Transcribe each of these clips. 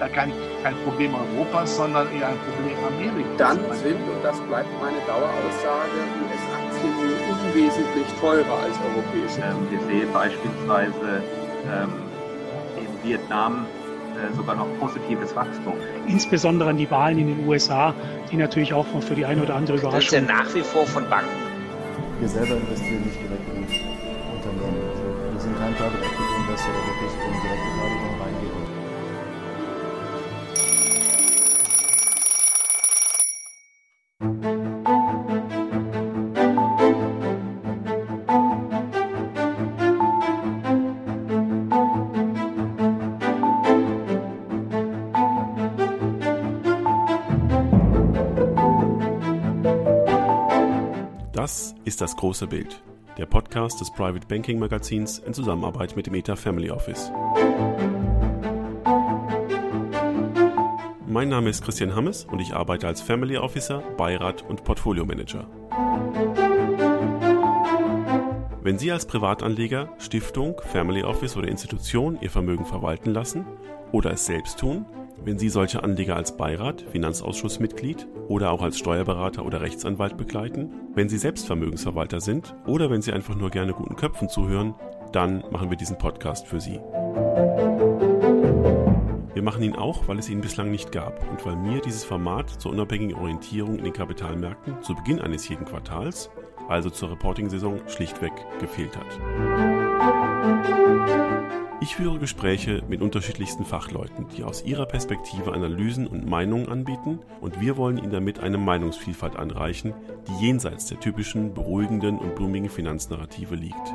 kein, kein Problem Europas, sondern eher ein Problem Amerikas. Dann sind, und das bleibt meine Daueraussage, US-Aktien unwesentlich teurer als europäische. Ähm, wir sehen beispielsweise ähm, in Vietnam äh, sogar noch positives Wachstum. Insbesondere an die Wahlen in den USA, die natürlich auch für die eine oder andere Überraschung. Das ist ja nach wie vor von Banken. Wir selber investieren nicht direkt in Unternehmen. Also wir sind kein Private Equity Investor, der wirklich ist das große Bild, der Podcast des Private Banking Magazins in Zusammenarbeit mit dem ETA Family Office. Mein Name ist Christian Hammes und ich arbeite als Family Officer, Beirat und Portfolio Manager. Wenn Sie als Privatanleger, Stiftung, Family Office oder Institution Ihr Vermögen verwalten lassen oder es selbst tun, wenn Sie solche Anleger als Beirat, Finanzausschussmitglied oder auch als Steuerberater oder Rechtsanwalt begleiten, wenn Sie selbst Vermögensverwalter sind oder wenn Sie einfach nur gerne guten Köpfen zuhören, dann machen wir diesen Podcast für Sie. Wir machen ihn auch, weil es ihn bislang nicht gab und weil mir dieses Format zur unabhängigen Orientierung in den Kapitalmärkten zu Beginn eines jeden Quartals, also zur Reporting-Saison, schlichtweg gefehlt hat. Ich führe Gespräche mit unterschiedlichsten Fachleuten, die aus ihrer Perspektive Analysen und Meinungen anbieten und wir wollen ihnen damit eine Meinungsvielfalt anreichen, die jenseits der typischen beruhigenden und blumigen Finanznarrative liegt.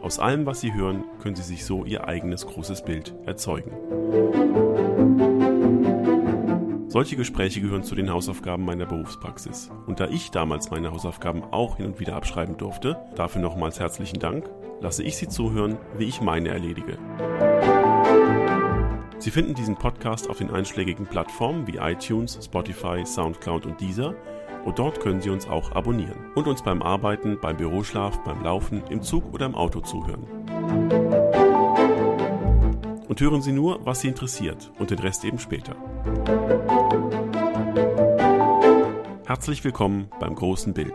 Aus allem, was Sie hören, können Sie sich so Ihr eigenes großes Bild erzeugen. Solche Gespräche gehören zu den Hausaufgaben meiner Berufspraxis. Und da ich damals meine Hausaufgaben auch hin und wieder abschreiben durfte, dafür nochmals herzlichen Dank, lasse ich Sie zuhören, wie ich meine erledige. Sie finden diesen Podcast auf den einschlägigen Plattformen wie iTunes, Spotify, SoundCloud und Deezer und dort können Sie uns auch abonnieren und uns beim Arbeiten, beim Büroschlaf, beim Laufen, im Zug oder im Auto zuhören. Und hören Sie nur, was Sie interessiert und den Rest eben später. Herzlich willkommen beim großen Bild.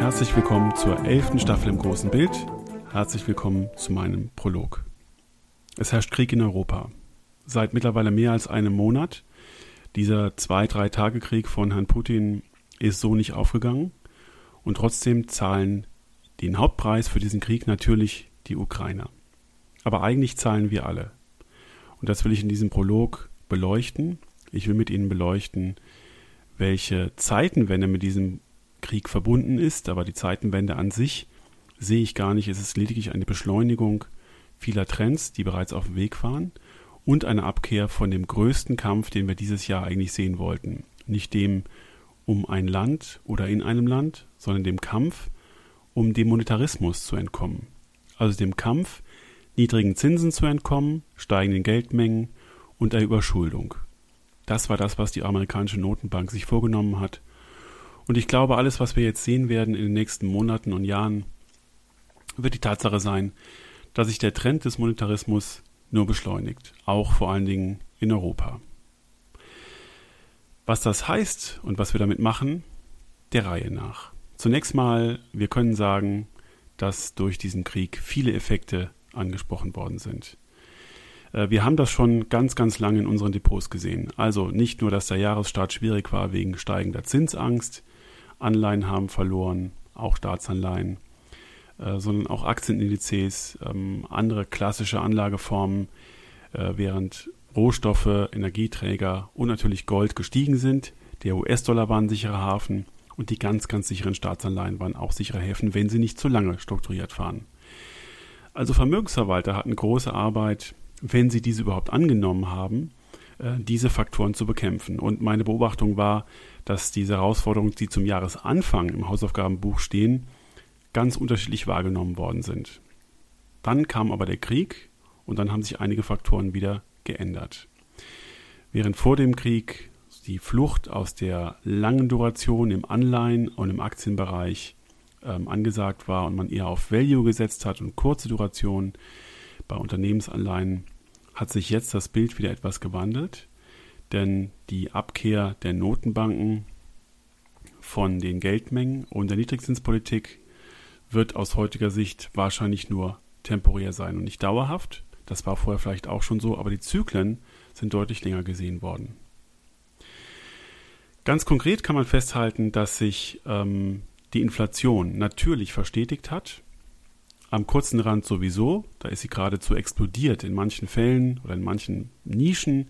Herzlich willkommen zur elften Staffel im großen Bild. Herzlich willkommen zu meinem Prolog. Es herrscht Krieg in Europa. Seit mittlerweile mehr als einem Monat. Dieser zwei, drei Tage Krieg von Herrn Putin ist so nicht aufgegangen. Und trotzdem zahlen den Hauptpreis für diesen Krieg natürlich die Ukrainer. Aber eigentlich zahlen wir alle. Und das will ich in diesem Prolog beleuchten. Ich will mit Ihnen beleuchten, welche Zeitenwende mit diesem Krieg verbunden ist, aber die Zeitenwende an sich sehe ich gar nicht. Es ist lediglich eine Beschleunigung vieler Trends, die bereits auf dem Weg waren und eine Abkehr von dem größten Kampf, den wir dieses Jahr eigentlich sehen wollten. Nicht dem um ein Land oder in einem Land, sondern dem Kampf, um dem Monetarismus zu entkommen. Also dem Kampf, niedrigen Zinsen zu entkommen, steigenden Geldmengen und der Überschuldung. Das war das, was die amerikanische Notenbank sich vorgenommen hat und ich glaube, alles, was wir jetzt sehen werden in den nächsten Monaten und Jahren, wird die Tatsache sein, dass sich der Trend des Monetarismus nur beschleunigt, auch vor allen Dingen in Europa. Was das heißt und was wir damit machen, der Reihe nach. Zunächst mal, wir können sagen, dass durch diesen Krieg viele Effekte angesprochen worden sind. Äh, wir haben das schon ganz, ganz lange in unseren Depots gesehen. Also nicht nur, dass der Jahresstart schwierig war wegen steigender Zinsangst, Anleihen haben verloren, auch Staatsanleihen, äh, sondern auch Aktienindizes, ähm, andere klassische Anlageformen, äh, während Rohstoffe, Energieträger und natürlich Gold gestiegen sind. Der US-Dollar war ein sicherer Hafen und die ganz, ganz sicheren Staatsanleihen waren auch sichere Häfen, wenn sie nicht zu lange strukturiert waren. Also Vermögensverwalter hatten große Arbeit, wenn sie diese überhaupt angenommen haben, äh, diese Faktoren zu bekämpfen. Und meine Beobachtung war, dass diese Herausforderungen, die zum Jahresanfang im Hausaufgabenbuch stehen, ganz unterschiedlich wahrgenommen worden sind. Dann kam aber der Krieg und dann haben sich einige Faktoren wieder geändert. Während vor dem Krieg die Flucht aus der langen Duration im Anleihen- und im Aktienbereich ähm, angesagt war und man eher auf Value gesetzt hat und kurze Duration bei Unternehmensanleihen, hat sich jetzt das Bild wieder etwas gewandelt, denn die Abkehr der Notenbanken von den Geldmengen und der Niedrigzinspolitik wird aus heutiger Sicht wahrscheinlich nur temporär sein und nicht dauerhaft. Das war vorher vielleicht auch schon so, aber die Zyklen sind deutlich länger gesehen worden. Ganz konkret kann man festhalten, dass sich ähm, die Inflation natürlich verstetigt hat. Am kurzen Rand sowieso, da ist sie geradezu explodiert in manchen Fällen oder in manchen Nischen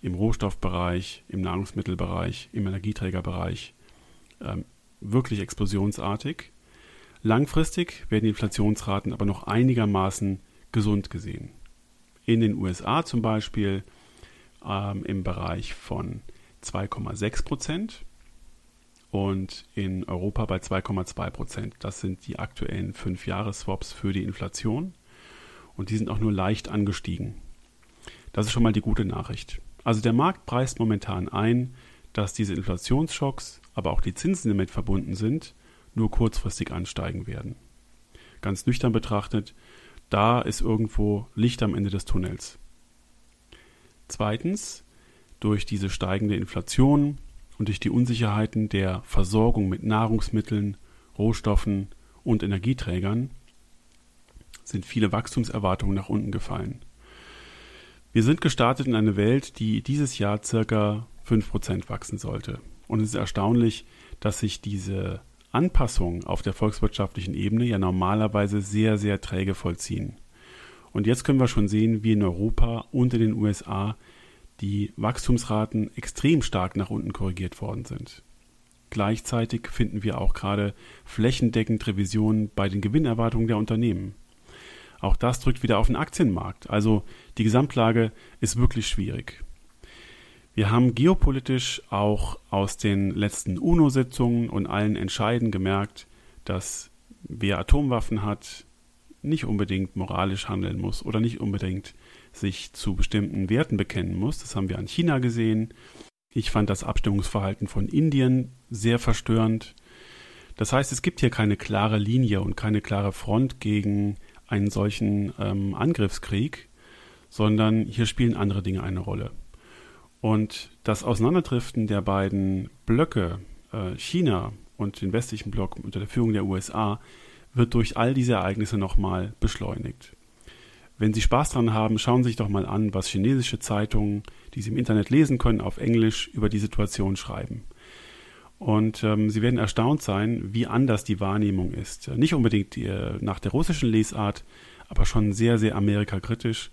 im Rohstoffbereich, im Nahrungsmittelbereich, im Energieträgerbereich. Ähm, wirklich explosionsartig. Langfristig werden die Inflationsraten aber noch einigermaßen gesund gesehen. In den USA zum Beispiel ähm, im Bereich von 2,6 Prozent und in Europa bei 2,2 Prozent. Das sind die aktuellen 5-Jahres-Swaps für die Inflation und die sind auch nur leicht angestiegen. Das ist schon mal die gute Nachricht. Also der Markt preist momentan ein, dass diese Inflationsschocks, aber auch die Zinsen, die damit verbunden sind, nur kurzfristig ansteigen werden. Ganz nüchtern betrachtet, da ist irgendwo Licht am Ende des Tunnels. Zweitens, durch diese steigende Inflation und durch die Unsicherheiten der Versorgung mit Nahrungsmitteln, Rohstoffen und Energieträgern sind viele Wachstumserwartungen nach unten gefallen. Wir sind gestartet in eine Welt, die dieses Jahr circa 5% wachsen sollte. Und es ist erstaunlich, dass sich diese Anpassungen auf der volkswirtschaftlichen Ebene ja normalerweise sehr, sehr träge vollziehen. Und jetzt können wir schon sehen, wie in Europa und in den USA die Wachstumsraten extrem stark nach unten korrigiert worden sind. Gleichzeitig finden wir auch gerade flächendeckend Revisionen bei den Gewinnerwartungen der Unternehmen. Auch das drückt wieder auf den Aktienmarkt. Also die Gesamtlage ist wirklich schwierig. Wir haben geopolitisch auch aus den letzten UNO-Sitzungen und allen Entscheiden gemerkt, dass wer Atomwaffen hat, nicht unbedingt moralisch handeln muss oder nicht unbedingt sich zu bestimmten Werten bekennen muss. Das haben wir an China gesehen. Ich fand das Abstimmungsverhalten von Indien sehr verstörend. Das heißt, es gibt hier keine klare Linie und keine klare Front gegen einen solchen ähm, Angriffskrieg, sondern hier spielen andere Dinge eine Rolle. Und das Auseinanderdriften der beiden Blöcke, äh, China und den westlichen Block unter der Führung der USA, wird durch all diese Ereignisse nochmal beschleunigt. Wenn Sie Spaß dran haben, schauen Sie sich doch mal an, was chinesische Zeitungen, die Sie im Internet lesen können, auf Englisch über die Situation schreiben. Und ähm, Sie werden erstaunt sein, wie anders die Wahrnehmung ist. Nicht unbedingt äh, nach der russischen Lesart, aber schon sehr, sehr amerikakritisch.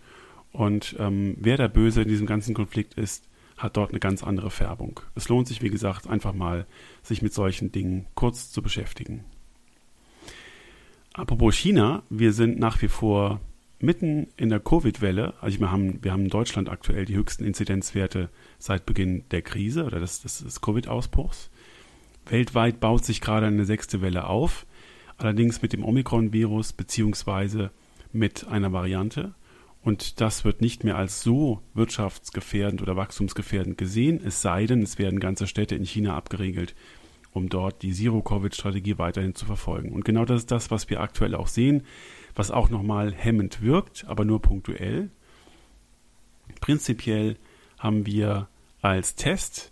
Und ähm, wer der Böse in diesem ganzen Konflikt ist, hat dort eine ganz andere Färbung. Es lohnt sich, wie gesagt, einfach mal, sich mit solchen Dingen kurz zu beschäftigen. Apropos China, wir sind nach wie vor mitten in der Covid-Welle, also wir haben, wir haben in Deutschland aktuell die höchsten Inzidenzwerte seit Beginn der Krise oder des, des, des Covid-Ausbruchs. Weltweit baut sich gerade eine sechste Welle auf, allerdings mit dem Omikron-Virus beziehungsweise mit einer Variante. Und das wird nicht mehr als so wirtschaftsgefährdend oder wachstumsgefährdend gesehen, es sei denn, es werden ganze Städte in China abgeregelt, um dort die Zero-Covid-Strategie weiterhin zu verfolgen. Und genau das ist das, was wir aktuell auch sehen was auch nochmal hemmend wirkt, aber nur punktuell. Prinzipiell haben wir als Test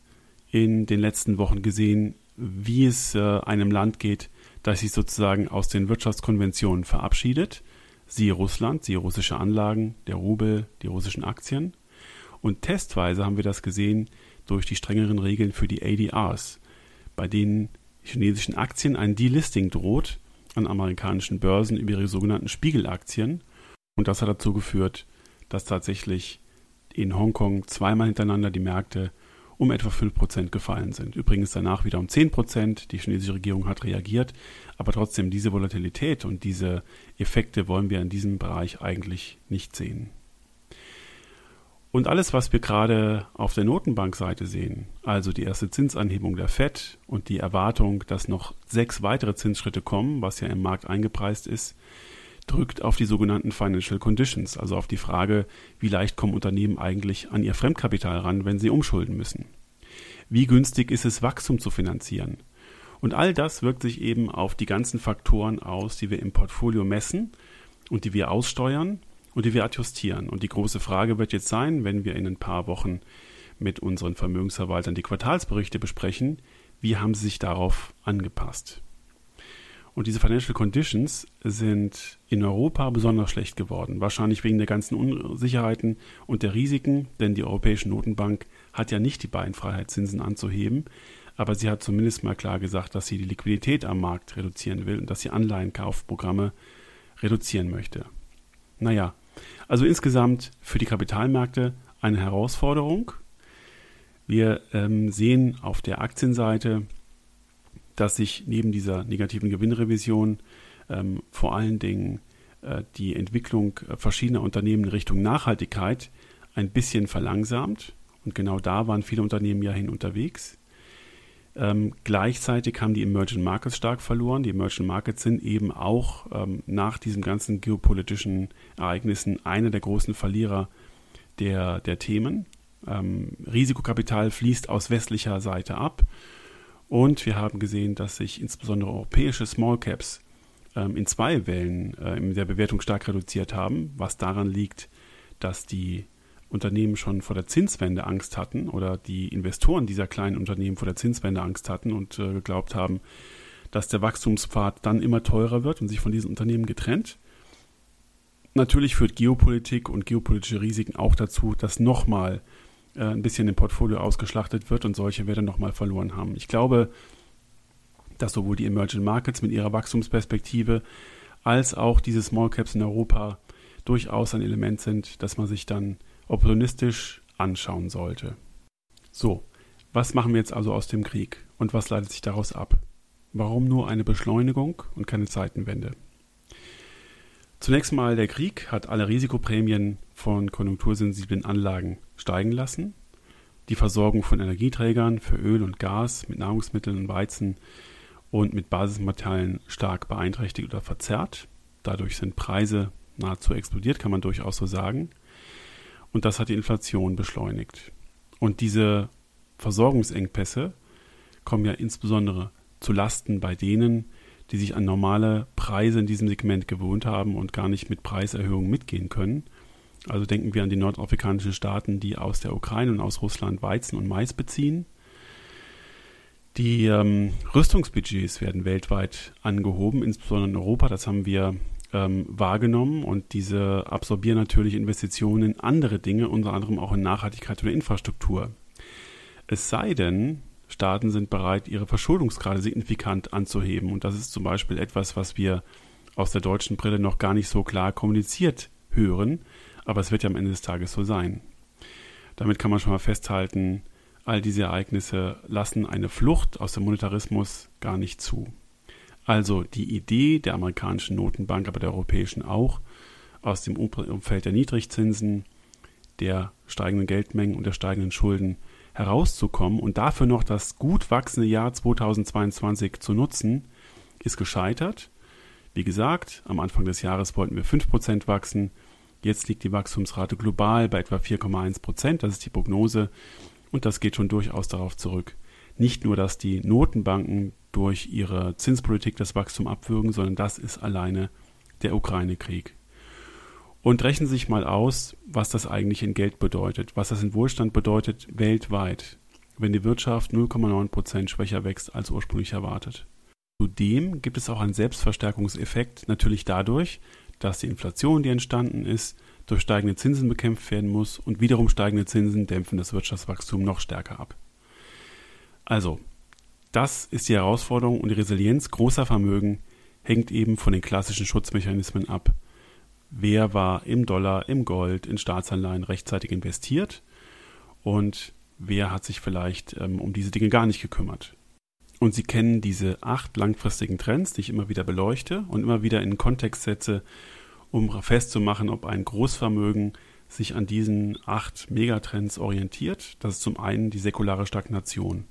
in den letzten Wochen gesehen, wie es äh, einem Land geht, das sich sozusagen aus den Wirtschaftskonventionen verabschiedet. Siehe Russland, siehe russische Anlagen, der Rubel, die russischen Aktien. Und testweise haben wir das gesehen durch die strengeren Regeln für die ADRs, bei denen chinesischen Aktien ein Delisting droht, an amerikanischen Börsen über ihre sogenannten Spiegelaktien. Und das hat dazu geführt, dass tatsächlich in Hongkong zweimal hintereinander die Märkte um etwa 5% gefallen sind. Übrigens danach wieder um 10%. Die chinesische Regierung hat reagiert. Aber trotzdem, diese Volatilität und diese Effekte wollen wir in diesem Bereich eigentlich nicht sehen. Und alles, was wir gerade auf der Notenbankseite sehen, also die erste Zinsanhebung der Fed und die Erwartung, dass noch sechs weitere Zinsschritte kommen, was ja im Markt eingepreist ist, drückt auf die sogenannten Financial Conditions, also auf die Frage, wie leicht kommen Unternehmen eigentlich an ihr Fremdkapital ran, wenn sie umschulden müssen. Wie günstig ist es, Wachstum zu finanzieren? Und all das wirkt sich eben auf die ganzen Faktoren aus, die wir im Portfolio messen und die wir aussteuern und die wir adjustieren. Und die große Frage wird jetzt sein, wenn wir in ein paar Wochen mit unseren Vermögensverwaltern die Quartalsberichte besprechen, wie haben sie sich darauf angepasst? Und diese Financial Conditions sind in Europa besonders schlecht geworden. Wahrscheinlich wegen der ganzen Unsicherheiten und der Risiken, denn die Europäische Notenbank hat ja nicht die Beinfreiheit, Zinsen anzuheben. Aber sie hat zumindest mal klar gesagt, dass sie die Liquidität am Markt reduzieren will und dass sie Anleihenkaufprogramme reduzieren möchte. Naja, also insgesamt für die Kapitalmärkte eine Herausforderung. Wir ähm, sehen auf der Aktienseite, dass sich neben dieser negativen Gewinnrevision ähm, vor allen Dingen äh, die Entwicklung äh, verschiedener Unternehmen in Richtung Nachhaltigkeit ein bisschen verlangsamt. Und genau da waren viele Unternehmen ja hin unterwegs. Ähm, gleichzeitig haben die Emerging Markets stark verloren. Die Emerging Markets sind eben auch ähm, nach diesen ganzen geopolitischen Ereignissen einer der großen Verlierer der, der Themen. Ähm, Risikokapital fließt aus westlicher Seite ab. Und wir haben gesehen, dass sich insbesondere europäische Small Caps ähm, in zwei Wellen äh, in der Bewertung stark reduziert haben, was daran liegt, dass die Unternehmen schon vor der Zinswende Angst hatten oder die Investoren dieser kleinen Unternehmen vor der Zinswende Angst hatten und äh, geglaubt haben, dass der Wachstumspfad dann immer teurer wird und sich von diesen Unternehmen getrennt. Natürlich führt Geopolitik und geopolitische Risiken auch dazu, dass nochmal äh, ein bisschen im Portfolio ausgeschlachtet wird und solche Werte nochmal verloren haben. Ich glaube, dass sowohl die Emerging Markets mit ihrer Wachstumsperspektive als auch diese Small Caps in Europa durchaus ein Element sind, dass man sich dann opportunistisch anschauen sollte. So, was machen wir jetzt also aus dem Krieg und was leitet sich daraus ab? Warum nur eine Beschleunigung und keine Zeitenwende? Zunächst mal, der Krieg hat alle Risikoprämien von konjunktursensiblen Anlagen steigen lassen. Die Versorgung von Energieträgern für Öl und Gas mit Nahrungsmitteln und Weizen und mit Basismaterialien stark beeinträchtigt oder verzerrt. Dadurch sind Preise nahezu explodiert, kann man durchaus so sagen. Und das hat die Inflation beschleunigt. Und diese Versorgungsengpässe kommen ja insbesondere zu Lasten bei denen, die sich an normale Preise in diesem Segment gewohnt haben und gar nicht mit Preiserhöhungen mitgehen können. Also denken wir an die nordafrikanischen Staaten, die aus der Ukraine und aus Russland Weizen und Mais beziehen. Die ähm, Rüstungsbudgets werden weltweit angehoben, insbesondere in Europa. Das haben wir ähm, wahrgenommen und diese absorbieren natürlich Investitionen in andere Dinge, unter anderem auch in Nachhaltigkeit oder Infrastruktur. Es sei denn, Staaten sind bereit, ihre Verschuldungsgrade signifikant anzuheben. Und das ist zum Beispiel etwas, was wir aus der deutschen Brille noch gar nicht so klar kommuniziert hören. Aber es wird ja am Ende des Tages so sein. Damit kann man schon mal festhalten, all diese Ereignisse lassen eine Flucht aus dem Monetarismus gar nicht zu. Also die Idee der amerikanischen Notenbank, aber der europäischen auch, aus dem Umfeld der Niedrigzinsen, der steigenden Geldmengen und der steigenden Schulden herauszukommen und dafür noch das gut wachsende Jahr 2022 zu nutzen, ist gescheitert. Wie gesagt, am Anfang des Jahres wollten wir 5% wachsen. Jetzt liegt die Wachstumsrate global bei etwa 4,1%. Das ist die Prognose. Und das geht schon durchaus darauf zurück. Nicht nur, dass die Notenbanken durch ihre Zinspolitik das Wachstum abwürgen, sondern das ist alleine der Ukraine-Krieg. Und rechnen sich mal aus, was das eigentlich in Geld bedeutet, was das in Wohlstand bedeutet weltweit, wenn die Wirtschaft 0,9 Prozent schwächer wächst als ursprünglich erwartet. Zudem gibt es auch einen Selbstverstärkungseffekt, natürlich dadurch, dass die Inflation, die entstanden ist, durch steigende Zinsen bekämpft werden muss und wiederum steigende Zinsen dämpfen das Wirtschaftswachstum noch stärker ab. Also, das ist die Herausforderung und die Resilienz großer Vermögen hängt eben von den klassischen Schutzmechanismen ab. Wer war im Dollar, im Gold, in Staatsanleihen rechtzeitig investiert und wer hat sich vielleicht ähm, um diese Dinge gar nicht gekümmert. Und Sie kennen diese acht langfristigen Trends, die ich immer wieder beleuchte und immer wieder in Kontext setze, um festzumachen, ob ein Großvermögen sich an diesen acht Megatrends orientiert. Das ist zum einen die säkulare Stagnation.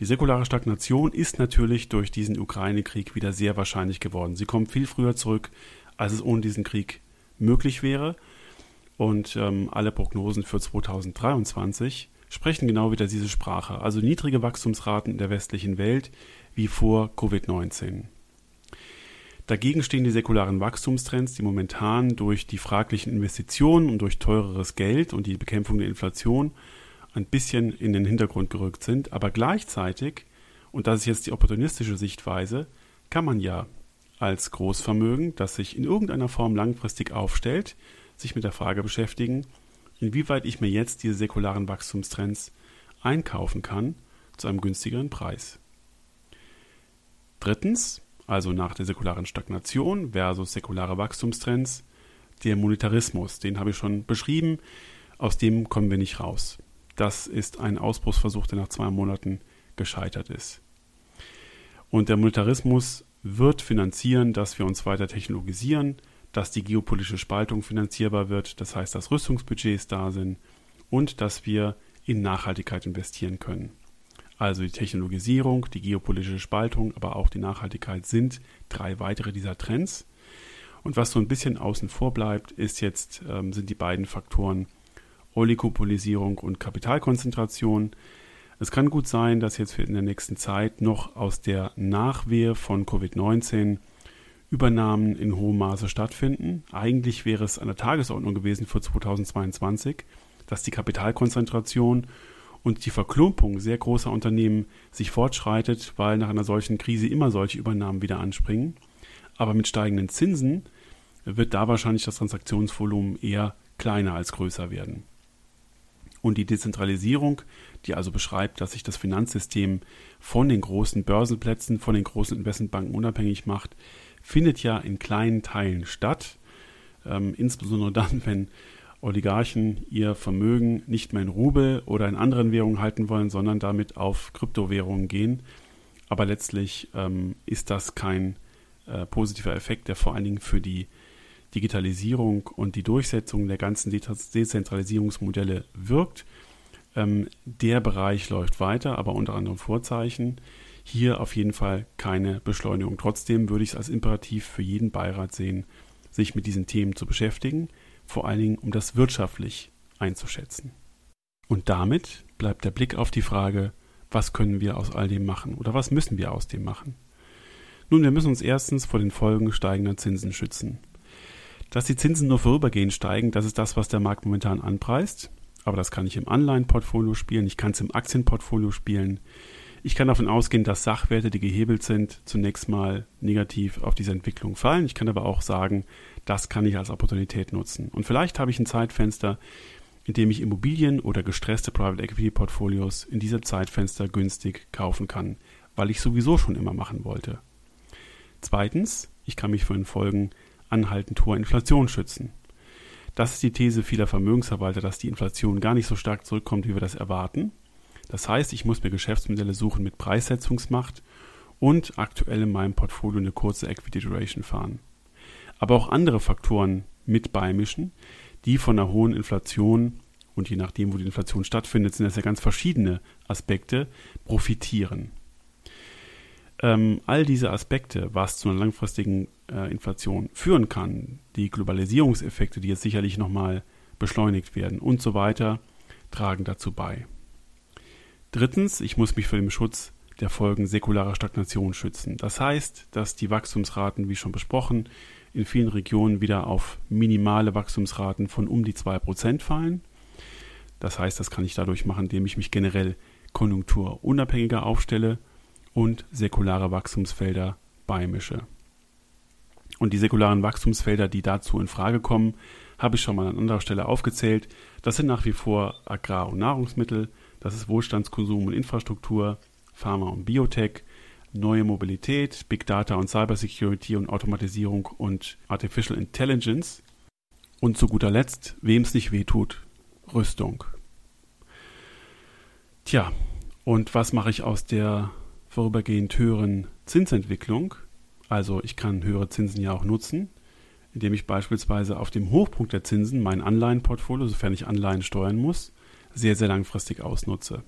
Die säkulare Stagnation ist natürlich durch diesen Ukraine-Krieg wieder sehr wahrscheinlich geworden. Sie kommt viel früher zurück, als es ohne diesen Krieg möglich wäre. Und ähm, alle Prognosen für 2023 sprechen genau wieder diese Sprache, also niedrige Wachstumsraten in der westlichen Welt wie vor Covid-19. Dagegen stehen die säkularen Wachstumstrends, die momentan durch die fraglichen Investitionen und durch teureres Geld und die Bekämpfung der Inflation ein bisschen in den Hintergrund gerückt sind, aber gleichzeitig, und das ist jetzt die opportunistische Sichtweise, kann man ja als Großvermögen, das sich in irgendeiner Form langfristig aufstellt, sich mit der Frage beschäftigen, inwieweit ich mir jetzt diese säkularen Wachstumstrends einkaufen kann zu einem günstigeren Preis. Drittens, also nach der säkularen Stagnation versus säkulare Wachstumstrends, der Monetarismus, den habe ich schon beschrieben, aus dem kommen wir nicht raus. Das ist ein Ausbruchsversuch, der nach zwei Monaten gescheitert ist. Und der Monetarismus wird finanzieren, dass wir uns weiter technologisieren, dass die geopolitische Spaltung finanzierbar wird, das heißt, dass Rüstungsbudgets da sind und dass wir in Nachhaltigkeit investieren können. Also die Technologisierung, die geopolitische Spaltung, aber auch die Nachhaltigkeit sind drei weitere dieser Trends. Und was so ein bisschen außen vor bleibt, ist jetzt, ähm, sind die beiden Faktoren Oligopolisierung und Kapitalkonzentration. Es kann gut sein, dass jetzt in der nächsten Zeit noch aus der Nachwehe von Covid-19 Übernahmen in hohem Maße stattfinden. Eigentlich wäre es an der Tagesordnung gewesen für 2022, dass die Kapitalkonzentration und die Verklumpung sehr großer Unternehmen sich fortschreitet, weil nach einer solchen Krise immer solche Übernahmen wieder anspringen. Aber mit steigenden Zinsen wird da wahrscheinlich das Transaktionsvolumen eher kleiner als größer werden. Und die Dezentralisierung, die also beschreibt, dass sich das Finanzsystem von den großen Börsenplätzen, von den großen Investmentbanken unabhängig macht, findet ja in kleinen Teilen statt. Ähm, insbesondere dann, wenn Oligarchen ihr Vermögen nicht mehr in Rubel oder in anderen Währungen halten wollen, sondern damit auf Kryptowährungen gehen. Aber letztlich ähm, ist das kein äh, positiver Effekt, der vor allen Dingen für die Digitalisierung und die Durchsetzung der ganzen Dezentralisierungsmodelle wirkt. Ähm, der Bereich läuft weiter, aber unter anderem Vorzeichen. Hier auf jeden Fall keine Beschleunigung. Trotzdem würde ich es als Imperativ für jeden Beirat sehen, sich mit diesen Themen zu beschäftigen, vor allen Dingen um das wirtschaftlich einzuschätzen. Und damit bleibt der Blick auf die Frage, was können wir aus all dem machen oder was müssen wir aus dem machen? Nun, wir müssen uns erstens vor den Folgen steigender Zinsen schützen. Dass die Zinsen nur vorübergehend steigen, das ist das, was der Markt momentan anpreist. Aber das kann ich im Anleihenportfolio spielen, ich kann es im Aktienportfolio spielen. Ich kann davon ausgehen, dass Sachwerte, die gehebelt sind, zunächst mal negativ auf diese Entwicklung fallen. Ich kann aber auch sagen, das kann ich als Opportunität nutzen. Und vielleicht habe ich ein Zeitfenster, in dem ich Immobilien oder gestresste Private Equity Portfolios in diesem Zeitfenster günstig kaufen kann, weil ich sowieso schon immer machen wollte. Zweitens, ich kann mich vor den Folgen anhaltend hoher Inflation schützen. Das ist die These vieler Vermögensverwalter, dass die Inflation gar nicht so stark zurückkommt, wie wir das erwarten. Das heißt, ich muss mir Geschäftsmodelle suchen mit Preissetzungsmacht und aktuell in meinem Portfolio eine kurze Equity Duration fahren. Aber auch andere Faktoren mit beimischen, die von einer hohen Inflation und je nachdem, wo die Inflation stattfindet, sind das ja ganz verschiedene Aspekte, profitieren. Ähm, all diese Aspekte, was zu einer langfristigen äh, Inflation führen kann, die Globalisierungseffekte, die jetzt sicherlich nochmal beschleunigt werden und so weiter, tragen dazu bei. Drittens, ich muss mich vor dem Schutz der Folgen säkularer Stagnation schützen. Das heißt, dass die Wachstumsraten, wie schon besprochen, in vielen Regionen wieder auf minimale Wachstumsraten von um die 2% fallen. Das heißt, das kann ich dadurch machen, indem ich mich generell konjunkturunabhängiger aufstelle und säkulare Wachstumsfelder beimische. Und die säkularen Wachstumsfelder, die dazu in Frage kommen, habe ich schon mal an anderer Stelle aufgezählt. Das sind nach wie vor Agrar- und Nahrungsmittel, das ist Wohlstandskonsum und Infrastruktur, Pharma und Biotech, neue Mobilität, Big Data und Cybersecurity und Automatisierung und Artificial Intelligence. Und zu guter Letzt, wem es nicht wehtut, Rüstung. Tja, und was mache ich aus der vorübergehend höheren Zinsentwicklung? Also ich kann höhere Zinsen ja auch nutzen, indem ich beispielsweise auf dem Hochpunkt der Zinsen mein Anleihenportfolio, sofern ich Anleihen steuern muss, sehr, sehr langfristig ausnutze.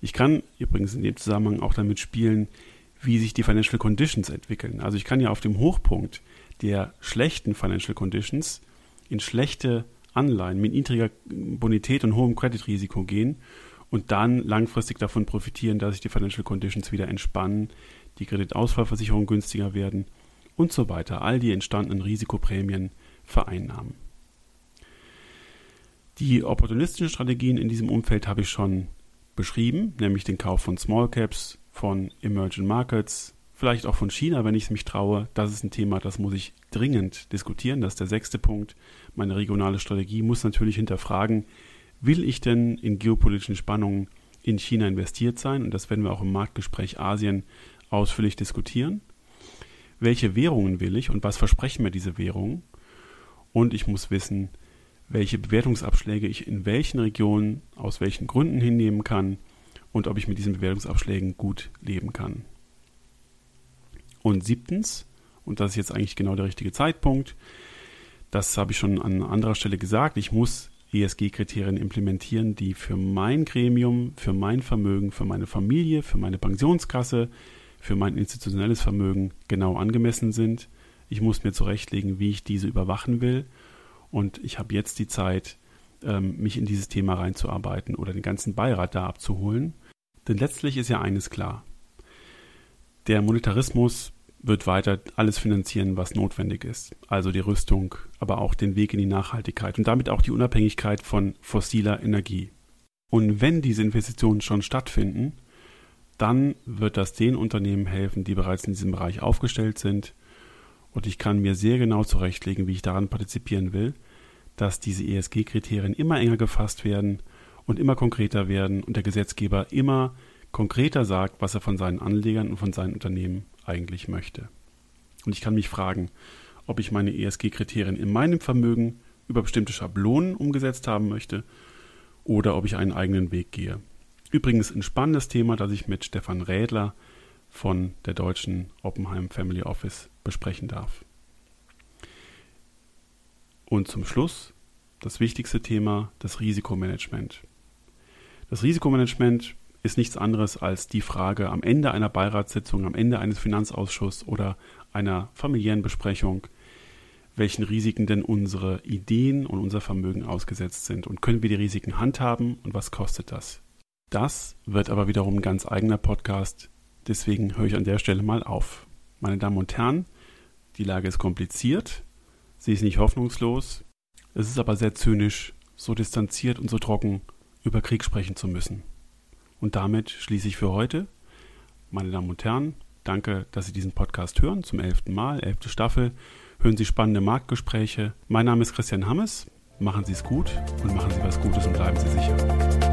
Ich kann übrigens in dem Zusammenhang auch damit spielen, wie sich die Financial Conditions entwickeln. Also ich kann ja auf dem Hochpunkt der schlechten Financial Conditions in schlechte Anleihen mit niedriger Bonität und hohem Kreditrisiko gehen und dann langfristig davon profitieren, dass sich die Financial Conditions wieder entspannen, die Kreditausfallversicherungen günstiger werden und so weiter. All die entstandenen Risikoprämien vereinnahmen. Die opportunistischen Strategien in diesem Umfeld habe ich schon beschrieben, nämlich den Kauf von Small Caps, von Emerging Markets, vielleicht auch von China, wenn ich es mich traue. Das ist ein Thema, das muss ich dringend diskutieren. Das ist der sechste Punkt. Meine regionale Strategie muss natürlich hinterfragen, will ich denn in geopolitischen Spannungen in China investiert sein? Und das werden wir auch im Marktgespräch Asien ausführlich diskutieren. Welche Währungen will ich und was versprechen mir diese Währungen? Und ich muss wissen, welche Bewertungsabschläge ich in welchen Regionen aus welchen Gründen hinnehmen kann und ob ich mit diesen Bewertungsabschlägen gut leben kann. Und siebtens, und das ist jetzt eigentlich genau der richtige Zeitpunkt, das habe ich schon an anderer Stelle gesagt, ich muss ESG-Kriterien implementieren, die für mein Gremium, für mein Vermögen, für meine Familie, für meine Pensionskasse, für mein institutionelles Vermögen genau angemessen sind. Ich muss mir zurechtlegen, wie ich diese überwachen will und ich habe jetzt die Zeit, ähm, mich in dieses Thema reinzuarbeiten oder den ganzen Beirat da abzuholen. Denn letztlich ist ja eines klar. Der Monetarismus wird weiter alles finanzieren, was notwendig ist. Also die Rüstung, aber auch den Weg in die Nachhaltigkeit und damit auch die Unabhängigkeit von fossiler Energie. Und wenn diese Investitionen schon stattfinden, dann wird das den Unternehmen helfen, die bereits in diesem Bereich aufgestellt sind und ich kann mir sehr genau zurechtlegen, wie ich daran partizipieren will, dass diese ESG-Kriterien immer enger gefasst werden und immer konkreter werden und der Gesetzgeber immer konkreter sagt, was er von seinen Anlegern und von seinen Unternehmen eigentlich möchte. Und ich kann mich fragen, ob ich meine ESG-Kriterien in meinem Vermögen über bestimmte Schablonen umgesetzt haben möchte oder ob ich einen eigenen Weg gehe. Übrigens ein spannendes Thema, das ich mit Stefan Rädler von der deutschen Oppenheim Family Office besprechen darf. Und zum Schluss das wichtigste Thema, das Risikomanagement. Das Risikomanagement ist nichts anderes als die Frage am Ende einer Beiratssitzung, am Ende eines Finanzausschusses oder einer familiären Besprechung, welchen Risiken denn unsere Ideen und unser Vermögen ausgesetzt sind und können wir die Risiken handhaben und was kostet das? Das wird aber wiederum ein ganz eigener Podcast, Deswegen höre ich an der Stelle mal auf. Meine Damen und Herren, die Lage ist kompliziert, sie ist nicht hoffnungslos, es ist aber sehr zynisch, so distanziert und so trocken über Krieg sprechen zu müssen. Und damit schließe ich für heute. Meine Damen und Herren, danke, dass Sie diesen Podcast hören, zum elften Mal, elfte Staffel. Hören Sie spannende Marktgespräche. Mein Name ist Christian Hammes. Machen Sie es gut und machen Sie was Gutes und bleiben Sie sicher.